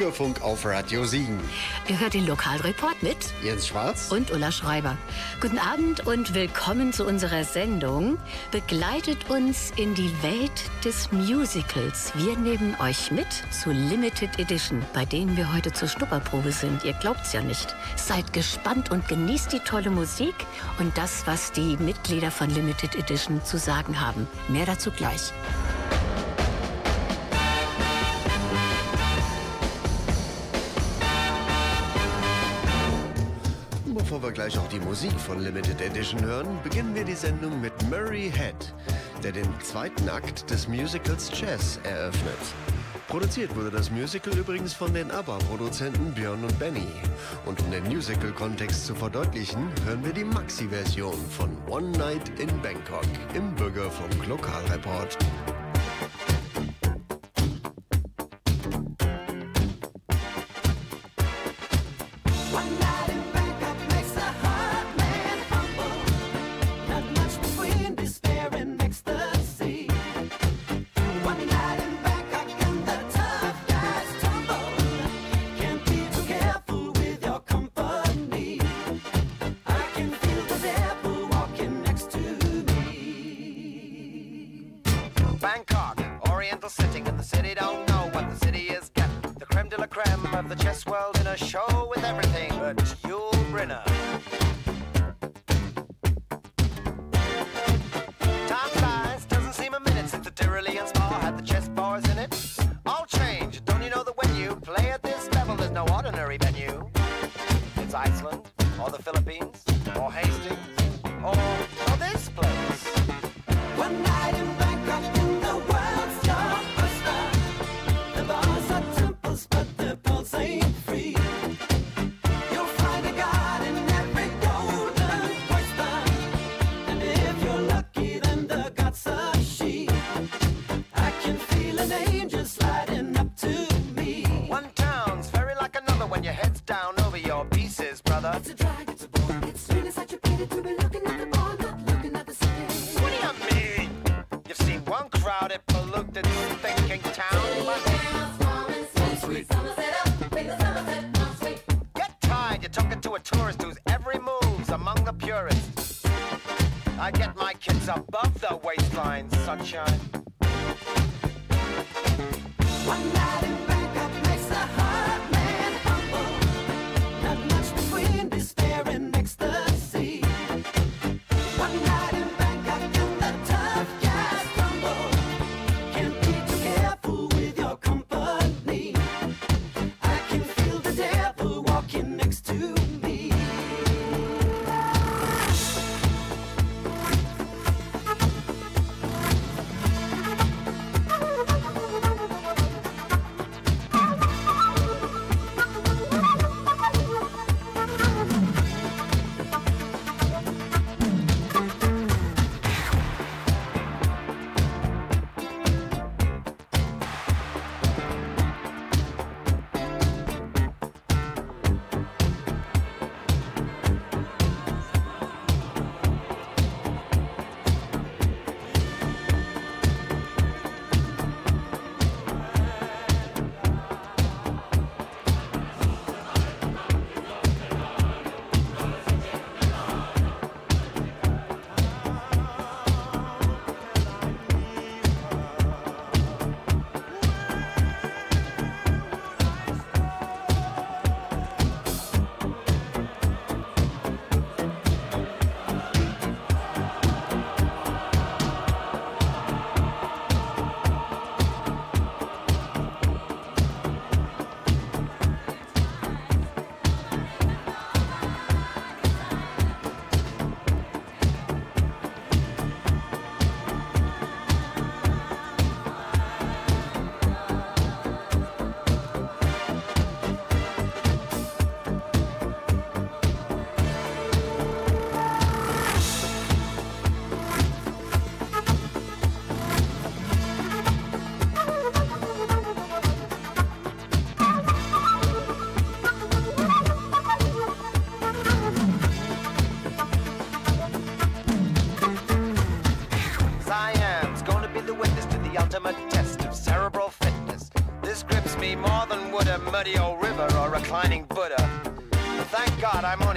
Bürgerfunk auf Radio Siegen. Ihr hört den Lokalreport mit Jens Schwarz und Ulla Schreiber. Guten Abend und willkommen zu unserer Sendung. Begleitet uns in die Welt des Musicals. Wir nehmen euch mit zu Limited Edition, bei denen wir heute zur Schnupperprobe sind. Ihr glaubt's ja nicht. Seid gespannt und genießt die tolle Musik und das, was die Mitglieder von Limited Edition zu sagen haben. Mehr dazu gleich. Bevor wir gleich auch die Musik von Limited Edition hören, beginnen wir die Sendung mit Murray Head, der den zweiten Akt des Musicals Chess eröffnet. Produziert wurde das Musical übrigens von den ABBA-Produzenten Björn und Benny. Und um den Musical-Kontext zu verdeutlichen, hören wir die Maxi-Version von One Night in Bangkok im Bürgerfunk Lokalreport. sitting in the city don't know what the city is getting. The creme de la creme of the chess world in a show with everything but Yul Brynner.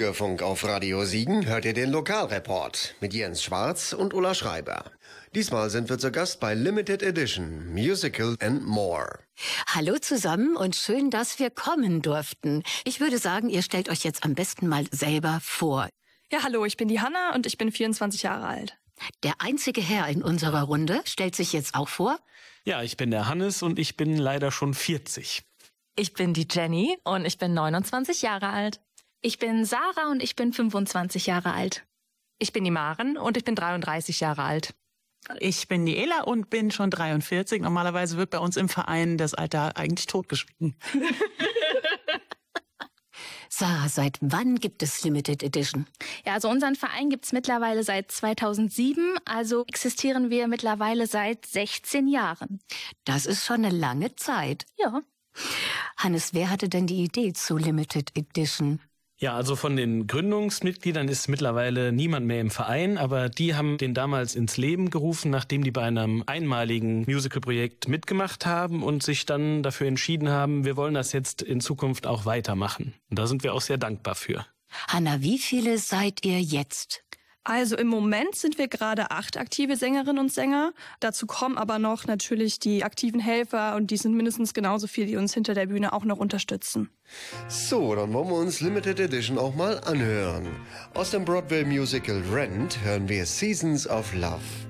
Im Bürgerfunk auf Radio Siegen hört ihr den Lokalreport mit Jens Schwarz und Ulla Schreiber. Diesmal sind wir zu Gast bei Limited Edition Musical and More. Hallo zusammen und schön, dass wir kommen durften. Ich würde sagen, ihr stellt euch jetzt am besten mal selber vor. Ja, hallo, ich bin die Hanna und ich bin 24 Jahre alt. Der einzige Herr in unserer Runde stellt sich jetzt auch vor. Ja, ich bin der Hannes und ich bin leider schon 40. Ich bin die Jenny und ich bin 29 Jahre alt. Ich bin Sarah und ich bin 25 Jahre alt. Ich bin die Maren und ich bin 33 Jahre alt. Ich bin die Ela und bin schon 43. Normalerweise wird bei uns im Verein das Alter eigentlich totgeschwiegen. Sarah, seit wann gibt es Limited Edition? Ja, also unseren Verein gibt's mittlerweile seit 2007, also existieren wir mittlerweile seit 16 Jahren. Das ist schon eine lange Zeit. Ja. Hannes, wer hatte denn die Idee zu Limited Edition? Ja, also von den Gründungsmitgliedern ist mittlerweile niemand mehr im Verein, aber die haben den damals ins Leben gerufen, nachdem die bei einem einmaligen Musical-Projekt mitgemacht haben und sich dann dafür entschieden haben, wir wollen das jetzt in Zukunft auch weitermachen. Und da sind wir auch sehr dankbar für. Hanna, wie viele seid ihr jetzt? Also im Moment sind wir gerade acht aktive Sängerinnen und Sänger. Dazu kommen aber noch natürlich die aktiven Helfer und die sind mindestens genauso viel, die uns hinter der Bühne auch noch unterstützen. So, dann wollen wir uns Limited Edition auch mal anhören. Aus dem Broadway Musical Rent hören wir Seasons of Love.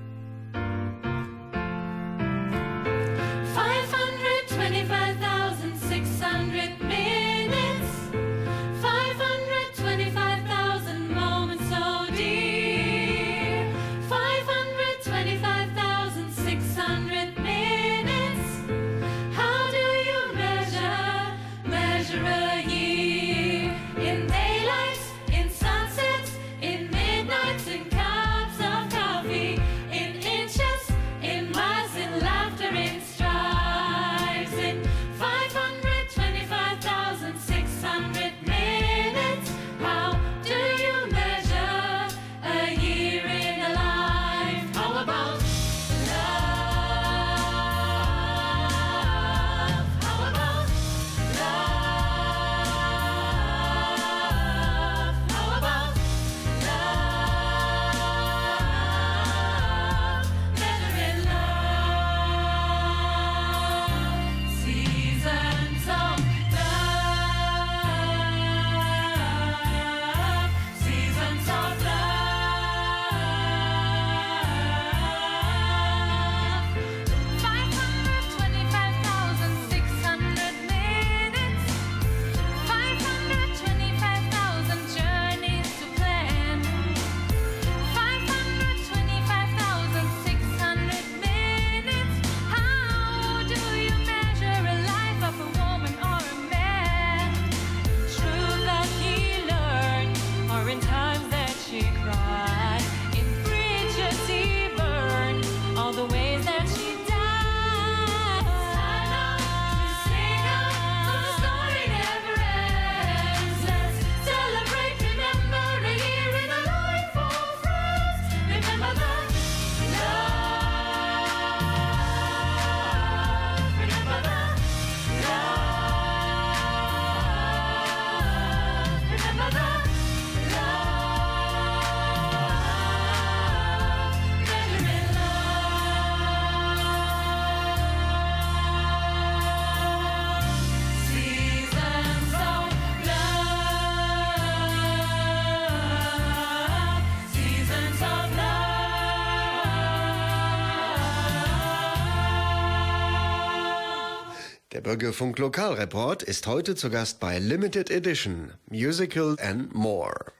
Der Bürgerfunk Lokalreport ist heute zu Gast bei Limited Edition Musical and More.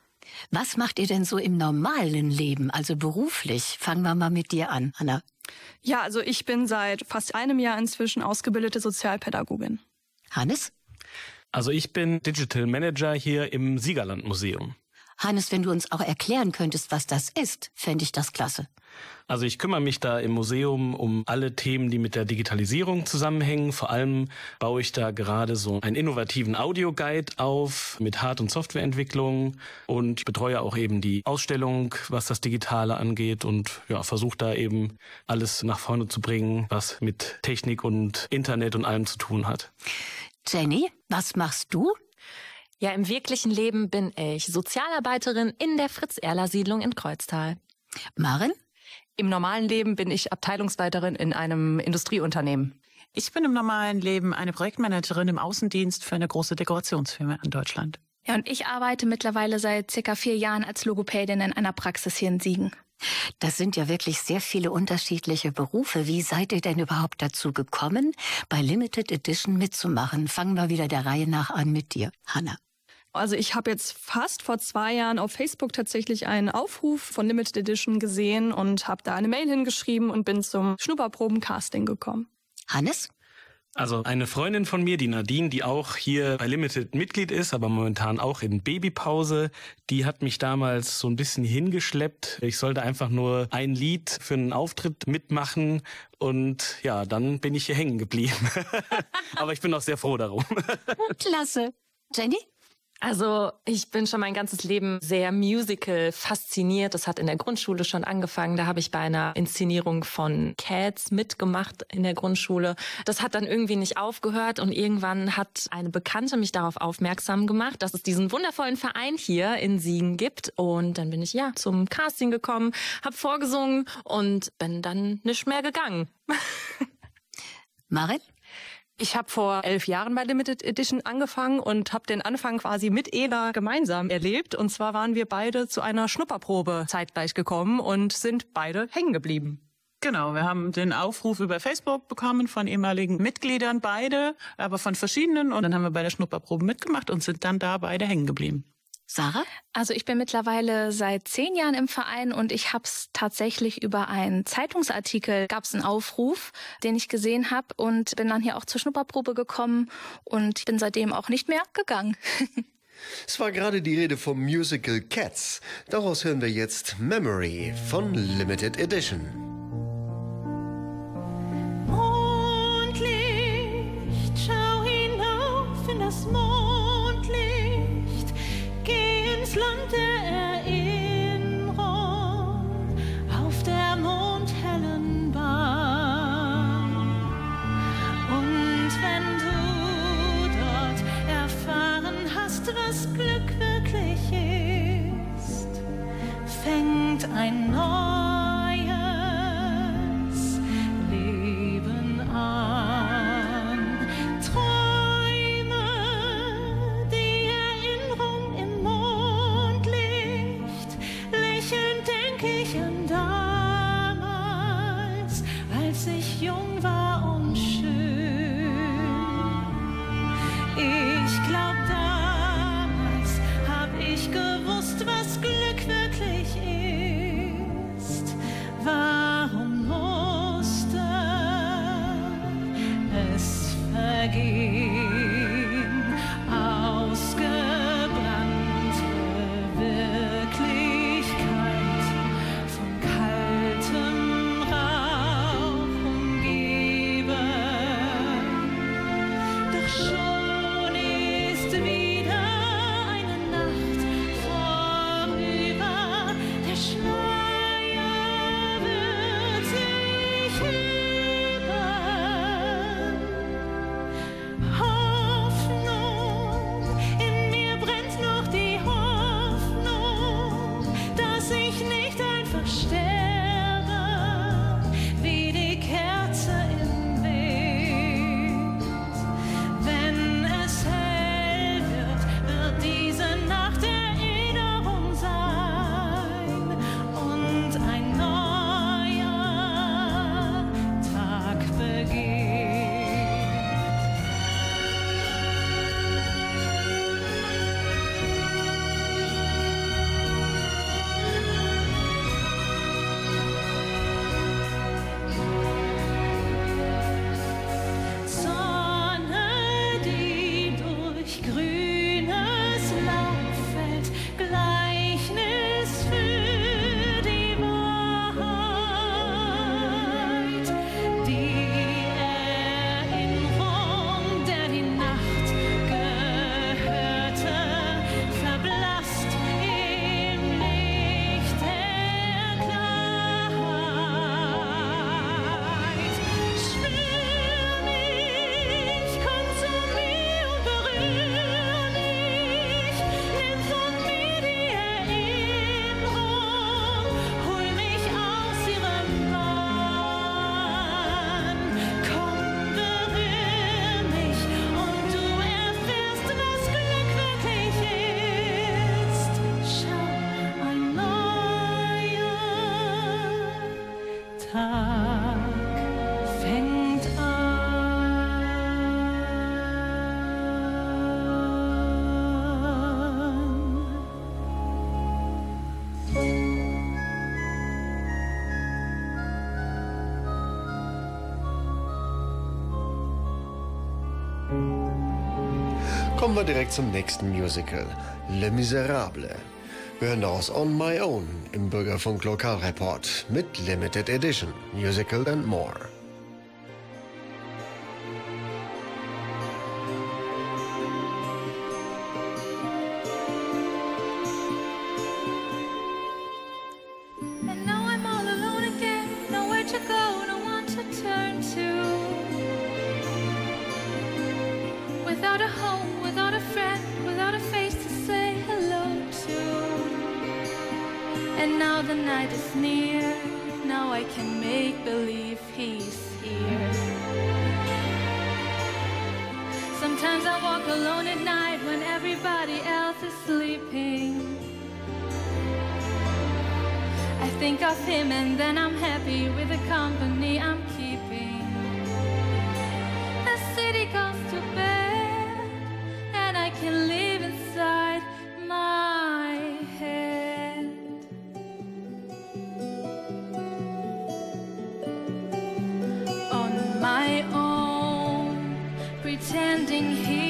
Was macht ihr denn so im normalen Leben, also beruflich? Fangen wir mal mit dir an, Anna. Ja, also ich bin seit fast einem Jahr inzwischen ausgebildete Sozialpädagogin. Hannes? Also ich bin Digital Manager hier im Siegerland Museum. Hannes, wenn du uns auch erklären könntest, was das ist, fände ich das klasse. Also ich kümmere mich da im Museum um alle Themen, die mit der Digitalisierung zusammenhängen. Vor allem baue ich da gerade so einen innovativen Audioguide auf mit Hard- und Softwareentwicklung und betreue auch eben die Ausstellung, was das Digitale angeht und ja, versuche da eben alles nach vorne zu bringen, was mit Technik und Internet und allem zu tun hat. Jenny, was machst du? Ja, im wirklichen Leben bin ich Sozialarbeiterin in der Fritz-Erler-Siedlung in Kreuztal. Maren? Im normalen Leben bin ich Abteilungsleiterin in einem Industrieunternehmen. Ich bin im normalen Leben eine Projektmanagerin im Außendienst für eine große Dekorationsfirma in Deutschland. Ja, und ich arbeite mittlerweile seit circa vier Jahren als Logopädin in einer Praxis hier in Siegen. Das sind ja wirklich sehr viele unterschiedliche Berufe. Wie seid ihr denn überhaupt dazu gekommen, bei Limited Edition mitzumachen? Fangen wir wieder der Reihe nach an mit dir, Hanna. Also ich habe jetzt fast vor zwei Jahren auf Facebook tatsächlich einen Aufruf von Limited Edition gesehen und habe da eine Mail hingeschrieben und bin zum Schnupperproben-Casting gekommen. Hannes? Also eine Freundin von mir, die Nadine, die auch hier bei Limited Mitglied ist, aber momentan auch in Babypause, die hat mich damals so ein bisschen hingeschleppt. Ich sollte einfach nur ein Lied für einen Auftritt mitmachen und ja, dann bin ich hier hängen geblieben. aber ich bin auch sehr froh darum. Klasse. Jenny? Also ich bin schon mein ganzes Leben sehr musical fasziniert. Das hat in der Grundschule schon angefangen. Da habe ich bei einer Inszenierung von Cats mitgemacht in der Grundschule. Das hat dann irgendwie nicht aufgehört und irgendwann hat eine Bekannte mich darauf aufmerksam gemacht, dass es diesen wundervollen Verein hier in Siegen gibt. Und dann bin ich ja zum Casting gekommen, habe vorgesungen und bin dann nicht mehr gegangen. Marit? Ich habe vor elf Jahren bei Limited Edition angefangen und habe den Anfang quasi mit Ela gemeinsam erlebt. Und zwar waren wir beide zu einer Schnupperprobe zeitgleich gekommen und sind beide hängen geblieben. Genau, wir haben den Aufruf über Facebook bekommen von ehemaligen Mitgliedern, beide, aber von verschiedenen. Und dann haben wir bei der Schnupperprobe mitgemacht und sind dann da beide hängen geblieben. Sarah? Also ich bin mittlerweile seit zehn Jahren im Verein und ich habe es tatsächlich über einen Zeitungsartikel, gab es einen Aufruf, den ich gesehen habe und bin dann hier auch zur Schnupperprobe gekommen und bin seitdem auch nicht mehr gegangen. Es war gerade die Rede vom Musical Cats. Daraus hören wir jetzt Memory von Limited Edition. Mondlicht, schau hinauf in das Mondlicht, ins Land der Erinnerung auf der mondhellen Bahn. Und wenn du dort erfahren hast, was Glück wirklich ist, fängt ein neues Kommen wir direkt zum nächsten Musical, Le Miserable. Wir hören daraus On My Own im Bürgerfunk Lokalreport mit Limited Edition, Musical and More. here.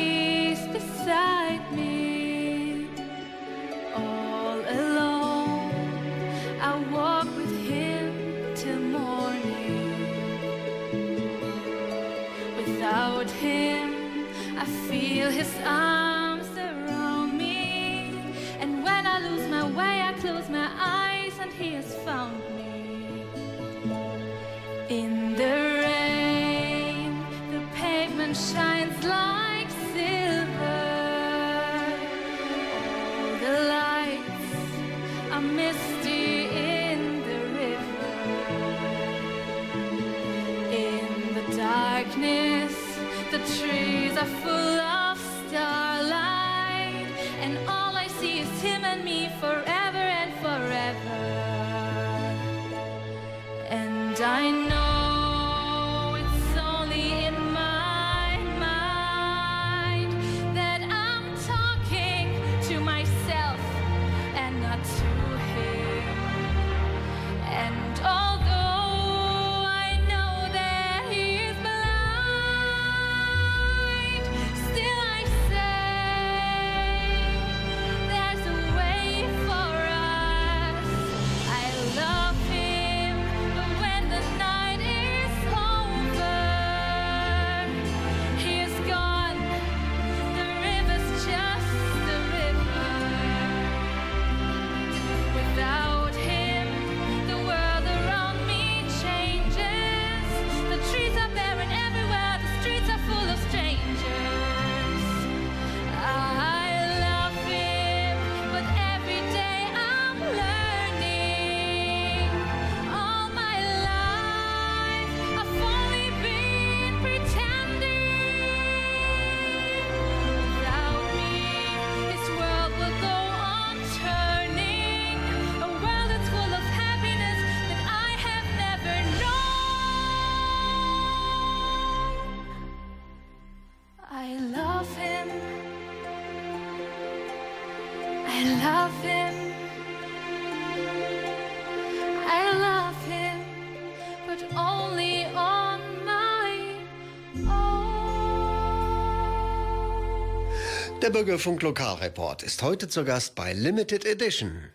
Der Bürgerfunk Lokalreport ist heute zu Gast bei Limited Edition.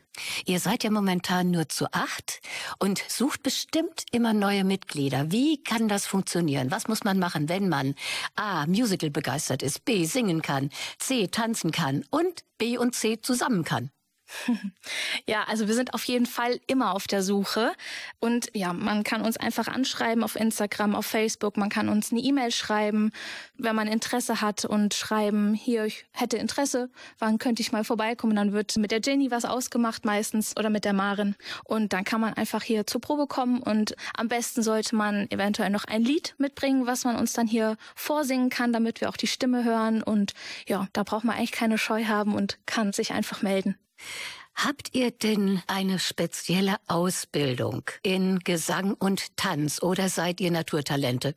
Ihr seid ja momentan nur zu acht und sucht bestimmt immer neue Mitglieder. Wie kann das funktionieren? Was muss man machen, wenn man A. Musical begeistert ist, B. singen kann, C. tanzen kann und B und C zusammen kann? Ja, also wir sind auf jeden Fall immer auf der Suche. Und ja, man kann uns einfach anschreiben auf Instagram, auf Facebook. Man kann uns eine E-Mail schreiben, wenn man Interesse hat und schreiben, hier, ich hätte Interesse, wann könnte ich mal vorbeikommen? Dann wird mit der Jenny was ausgemacht meistens oder mit der Marin. Und dann kann man einfach hier zur Probe kommen und am besten sollte man eventuell noch ein Lied mitbringen, was man uns dann hier vorsingen kann, damit wir auch die Stimme hören. Und ja, da braucht man eigentlich keine Scheu haben und kann sich einfach melden. Habt ihr denn eine spezielle Ausbildung in Gesang und Tanz oder seid ihr Naturtalente?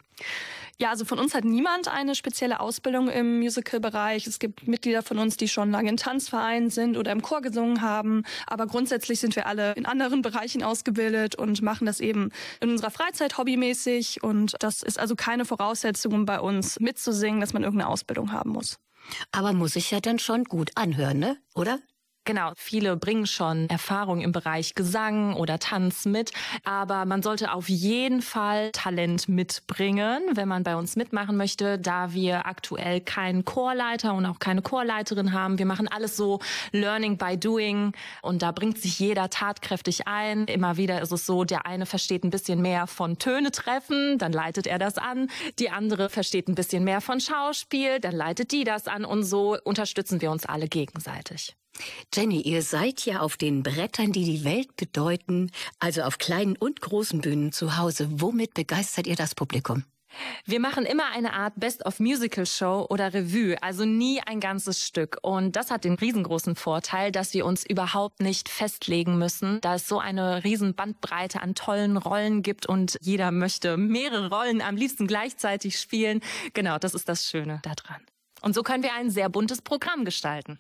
Ja, also von uns hat niemand eine spezielle Ausbildung im Musical-Bereich. Es gibt Mitglieder von uns, die schon lange in Tanzvereinen sind oder im Chor gesungen haben. Aber grundsätzlich sind wir alle in anderen Bereichen ausgebildet und machen das eben in unserer Freizeit hobbymäßig. Und das ist also keine Voraussetzung, um bei uns mitzusingen, dass man irgendeine Ausbildung haben muss. Aber muss sich ja dann schon gut anhören, ne? Oder? Genau, viele bringen schon Erfahrung im Bereich Gesang oder Tanz mit, aber man sollte auf jeden Fall Talent mitbringen, wenn man bei uns mitmachen möchte, da wir aktuell keinen Chorleiter und auch keine Chorleiterin haben. Wir machen alles so Learning by Doing und da bringt sich jeder tatkräftig ein. Immer wieder ist es so, der eine versteht ein bisschen mehr von Töne treffen, dann leitet er das an. Die andere versteht ein bisschen mehr von Schauspiel, dann leitet die das an und so unterstützen wir uns alle gegenseitig. Jenny, ihr seid ja auf den Brettern, die die Welt bedeuten, also auf kleinen und großen Bühnen zu Hause. Womit begeistert ihr das Publikum? Wir machen immer eine Art Best-of-Musical-Show oder Revue, also nie ein ganzes Stück. Und das hat den riesengroßen Vorteil, dass wir uns überhaupt nicht festlegen müssen, da es so eine riesen Bandbreite an tollen Rollen gibt und jeder möchte mehrere Rollen am liebsten gleichzeitig spielen. Genau, das ist das Schöne daran. Und so können wir ein sehr buntes Programm gestalten.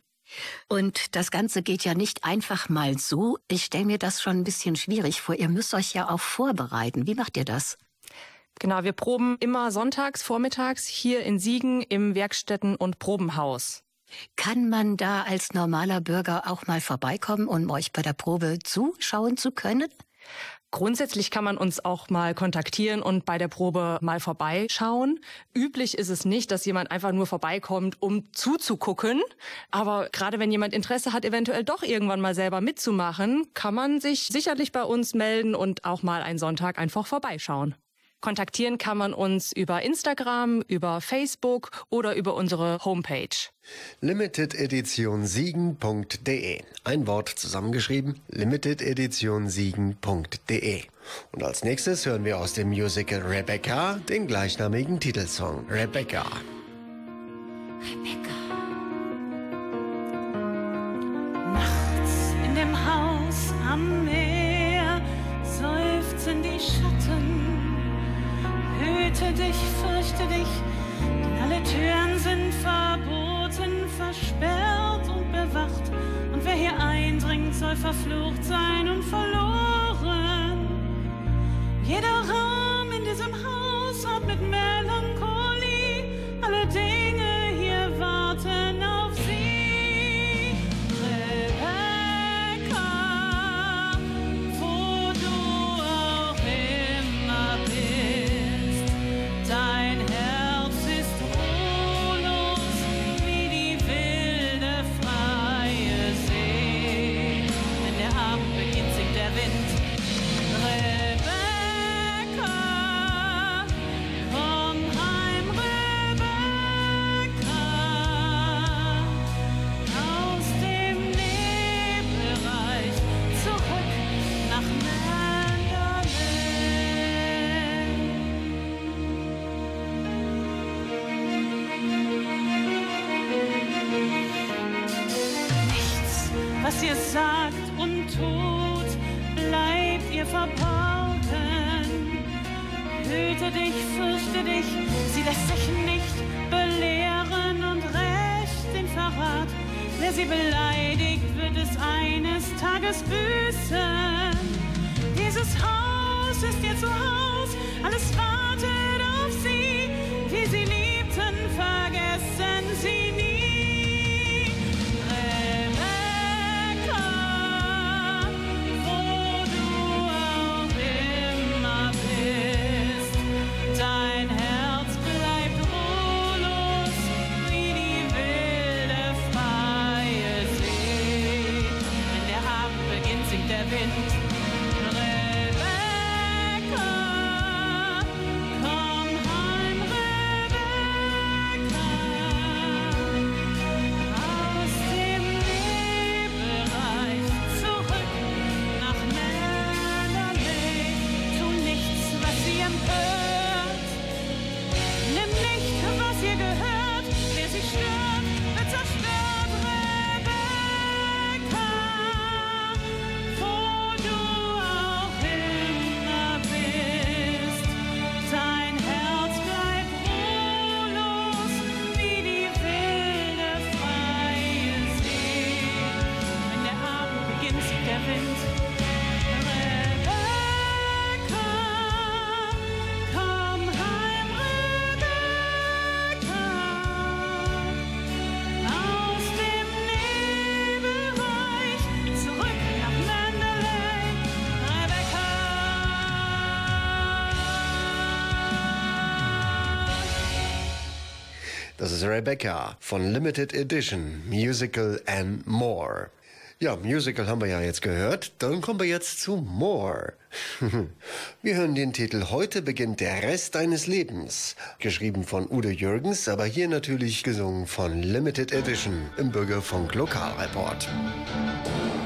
Und das Ganze geht ja nicht einfach mal so. Ich stelle mir das schon ein bisschen schwierig vor. Ihr müsst euch ja auch vorbereiten. Wie macht ihr das? Genau, wir proben immer sonntags, vormittags hier in Siegen im Werkstätten- und Probenhaus. Kann man da als normaler Bürger auch mal vorbeikommen, um euch bei der Probe zuschauen zu können? Grundsätzlich kann man uns auch mal kontaktieren und bei der Probe mal vorbeischauen. Üblich ist es nicht, dass jemand einfach nur vorbeikommt, um zuzugucken. Aber gerade wenn jemand Interesse hat, eventuell doch irgendwann mal selber mitzumachen, kann man sich sicherlich bei uns melden und auch mal einen Sonntag einfach vorbeischauen. Kontaktieren kann man uns über Instagram, über Facebook oder über unsere Homepage. limitededitionsiegen.de. Ein Wort zusammengeschrieben, limitededitionsiegen.de. Und als nächstes hören wir aus dem Musical Rebecca den gleichnamigen Titelsong Rebecca. Nachts in dem Haus am Meer Hüte dich, fürchte dich, denn alle Türen sind verboten, versperrt und bewacht. Und wer hier eindringt, soll verflucht sein und verloren. Jeder Raum in diesem Haus hat mit Melancholie alle Dinge beginnt, ist Rebecca von Limited Edition Musical and More. Ja, Musical haben wir ja jetzt gehört. Dann kommen wir jetzt zu More. wir hören den Titel Heute beginnt der Rest deines Lebens. Geschrieben von Udo Jürgens, aber hier natürlich gesungen von Limited Edition im Bürgerfunk Lokalreport. Von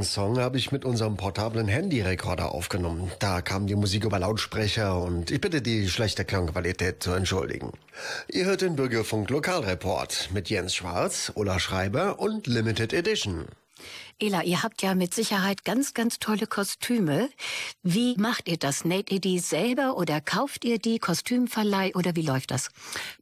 Jürgens Song habe ich mit unserem portablen Handyrekorder aufgenommen. Da kam die Musik über Lautsprecher und ich bitte die schlechte Klangqualität zu entschuldigen. Ihr hört den Bürgerfunk Lokalreport mit Jens Schwarz, Ulla Schreiber und Limited Edition. Ela, ihr habt ja mit Sicherheit ganz, ganz tolle Kostüme. Wie macht ihr das? Näht ihr die selber oder kauft ihr die Kostümverleih oder wie läuft das?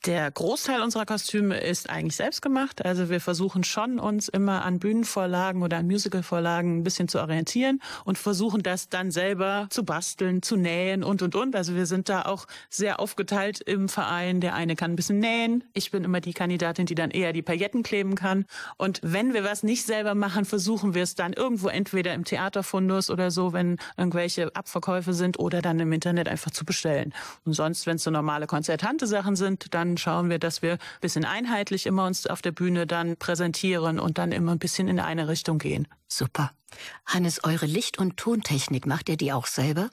Der Großteil unserer Kostüme ist eigentlich selbst gemacht. Also wir versuchen schon, uns immer an Bühnenvorlagen oder an Musicalvorlagen ein bisschen zu orientieren und versuchen das dann selber zu basteln, zu nähen und, und, und. Also wir sind da auch sehr aufgeteilt im Verein. Der eine kann ein bisschen nähen. Ich bin immer die Kandidatin, die dann eher die Pailletten kleben kann. Und wenn wir was nicht selber machen, versuchen wir es dann irgendwo entweder im Theaterfundus oder so, wenn irgendwelche Abverkäufe sind oder dann im Internet einfach zu bestellen. Und sonst, wenn es so normale konzertante Sachen sind, dann schauen wir, dass wir ein bisschen einheitlich immer uns auf der Bühne dann präsentieren und dann immer ein bisschen in eine Richtung gehen. Super. Hannes, eure Licht- und Tontechnik, macht ihr die auch selber?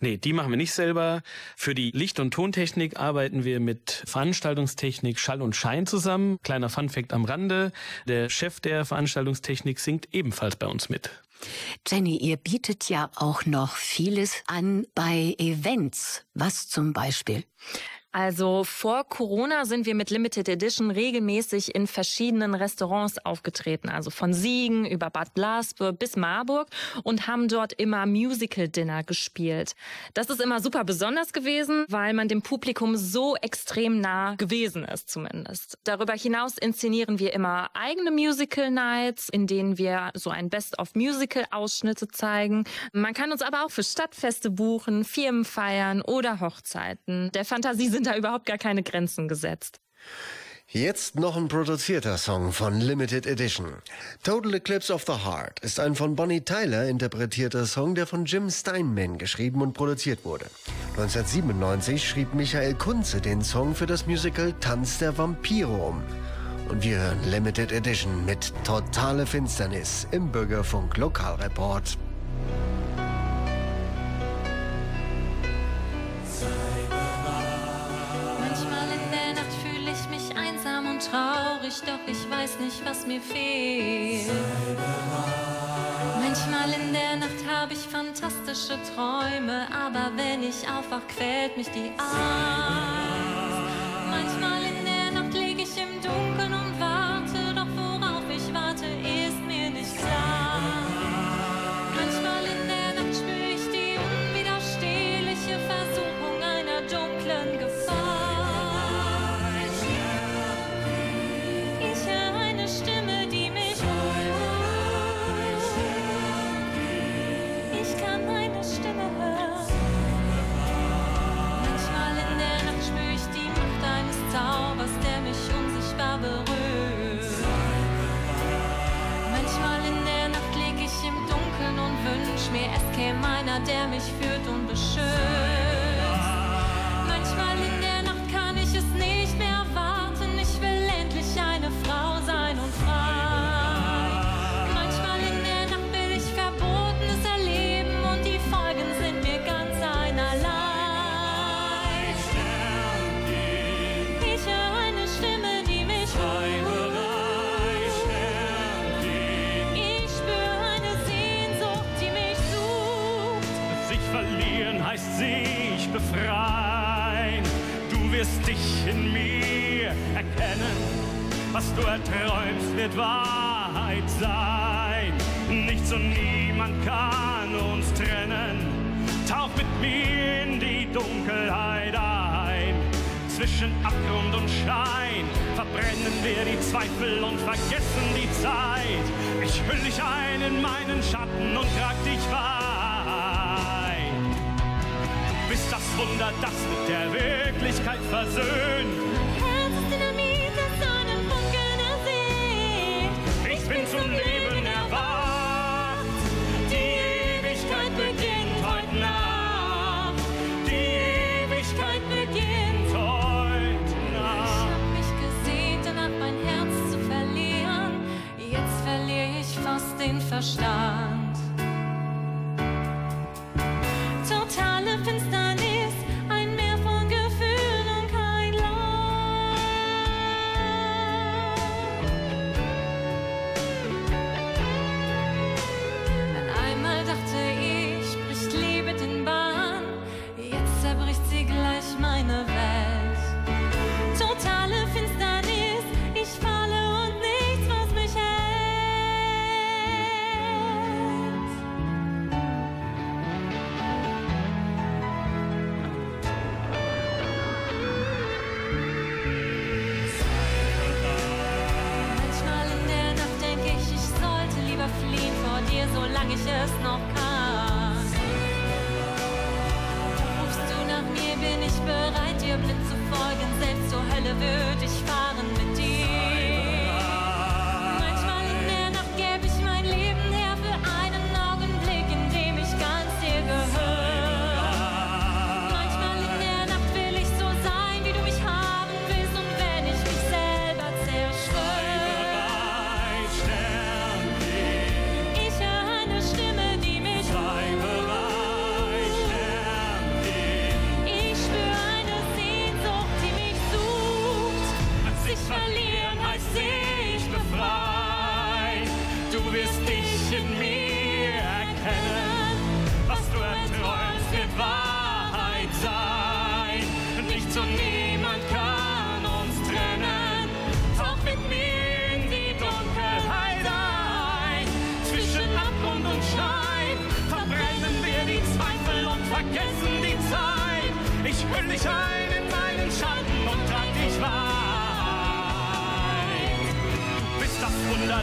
Nee, die machen wir nicht selber. Für die Licht- und Tontechnik arbeiten wir mit Veranstaltungstechnik Schall und Schein zusammen. Kleiner Funfact am Rande. Der Chef der Veranstaltungstechnik singt ebenfalls bei uns mit. Jenny, ihr bietet ja auch noch vieles an bei Events. Was zum Beispiel? Also vor Corona sind wir mit Limited Edition regelmäßig in verschiedenen Restaurants aufgetreten, also von Siegen über Bad Glasburg bis Marburg und haben dort immer Musical Dinner gespielt. Das ist immer super besonders gewesen, weil man dem Publikum so extrem nah gewesen ist zumindest. Darüber hinaus inszenieren wir immer eigene Musical Nights, in denen wir so ein Best of Musical Ausschnitte zeigen. Man kann uns aber auch für Stadtfeste buchen, Firmenfeiern oder Hochzeiten. Der Fantasie sind da überhaupt gar keine Grenzen gesetzt. Jetzt noch ein produzierter Song von Limited Edition. Total Eclipse of the Heart ist ein von Bonnie Tyler interpretierter Song, der von Jim Steinman geschrieben und produziert wurde. 1997 schrieb Michael Kunze den Song für das Musical Tanz der Vampire um. Und wir hören Limited Edition mit Totale Finsternis im Bürgerfunk Lokalreport. traurig, doch ich weiß nicht, was mir fehlt. Manchmal in der Nacht habe ich fantastische Träume, aber wenn ich aufwach, quält mich die Angst. Manchmal in meiner, der mich führt und beschützt.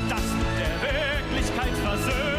das mit der Wirklichkeit versöhnt.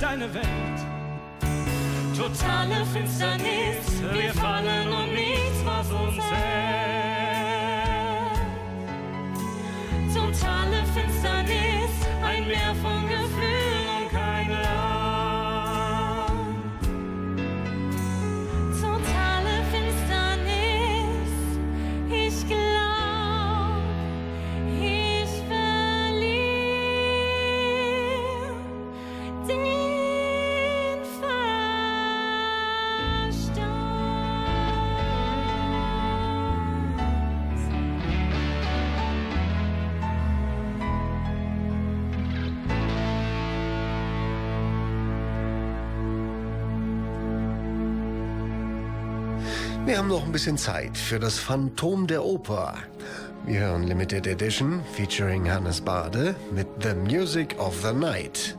deine Welt. Totale Finsternis. Wir haben noch ein bisschen Zeit für das Phantom der Oper. Wir hören Limited Edition featuring Hannes Bade mit The Music of the Night.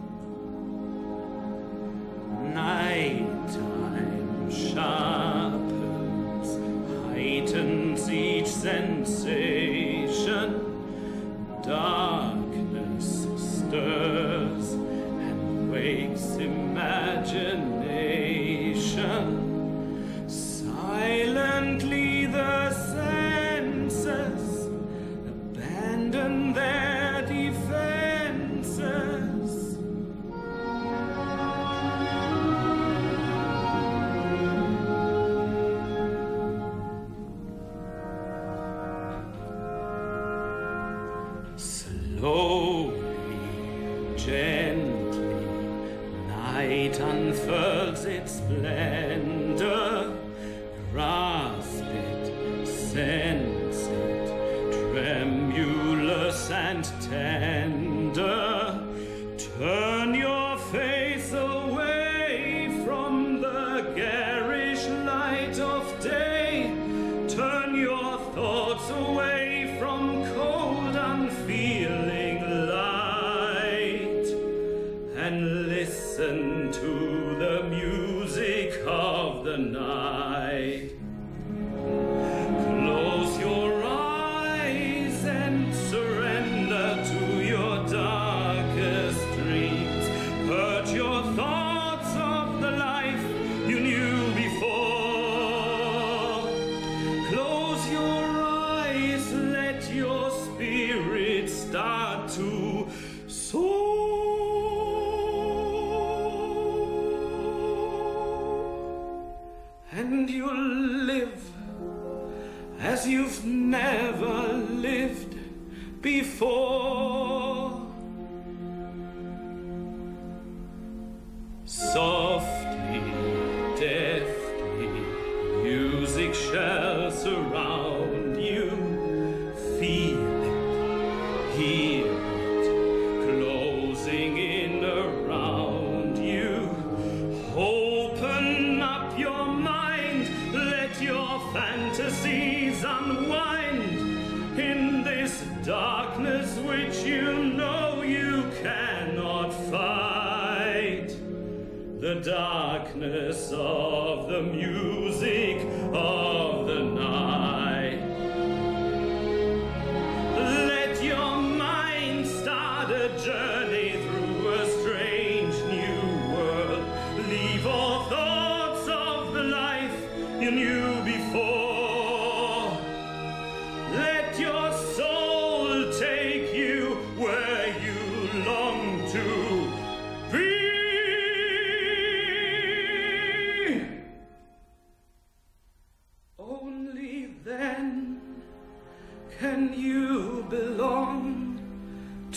Can you belong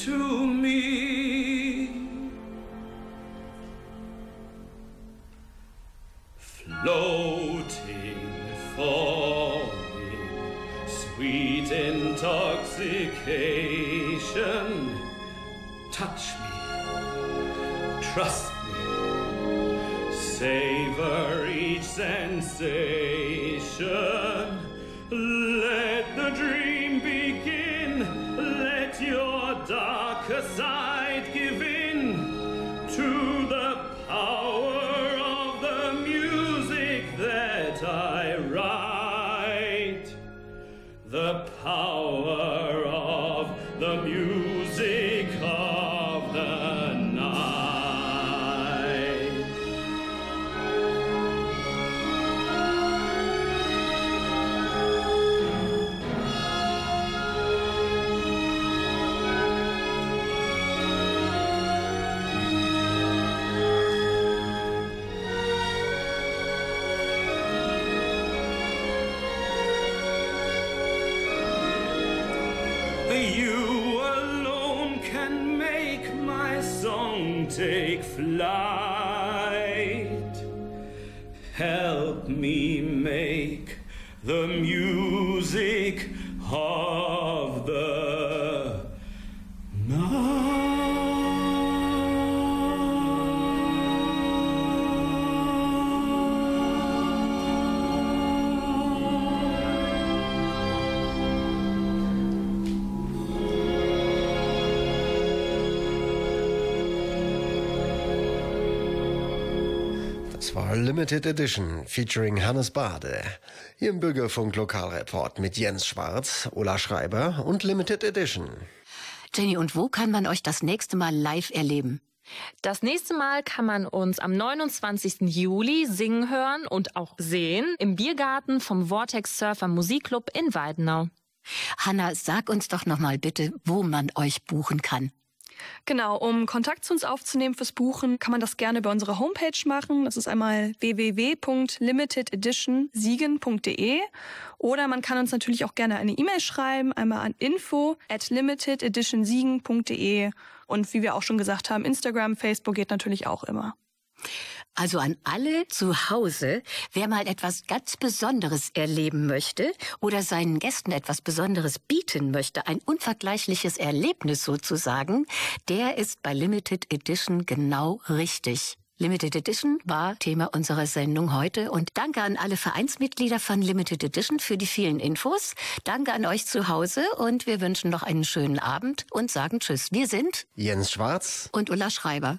to me. Floating, falling, sweet intoxication. Touch me, trust me, savor each sensation. War Limited Edition featuring Hannes Bade. Hier im Bürgerfunk Lokalreport mit Jens Schwarz, Ola Schreiber und Limited Edition. Jenny, und wo kann man euch das nächste Mal live erleben? Das nächste Mal kann man uns am 29. Juli singen hören und auch sehen im Biergarten vom Vortex Surfer Musikclub in Weidenau. Hanna, sag uns doch noch mal bitte, wo man euch buchen kann. Genau, um Kontakt zu uns aufzunehmen fürs Buchen, kann man das gerne über unsere Homepage machen. Das ist einmal www.limitededitionsiegen.de oder man kann uns natürlich auch gerne eine E-Mail schreiben, einmal an info at limitededitionsiegen.de und wie wir auch schon gesagt haben, Instagram, Facebook geht natürlich auch immer. Also an alle zu Hause, wer mal etwas ganz Besonderes erleben möchte oder seinen Gästen etwas Besonderes bieten möchte, ein unvergleichliches Erlebnis sozusagen, der ist bei Limited Edition genau richtig. Limited Edition war Thema unserer Sendung heute und danke an alle Vereinsmitglieder von Limited Edition für die vielen Infos. Danke an euch zu Hause und wir wünschen noch einen schönen Abend und sagen Tschüss. Wir sind Jens Schwarz und Ulla Schreiber.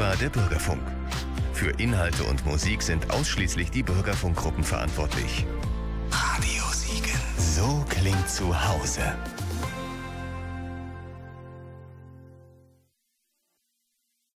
war der Bürgerfunk. Für Inhalte und Musik sind ausschließlich die Bürgerfunkgruppen verantwortlich. Radio Siegen. So klingt zu Hause.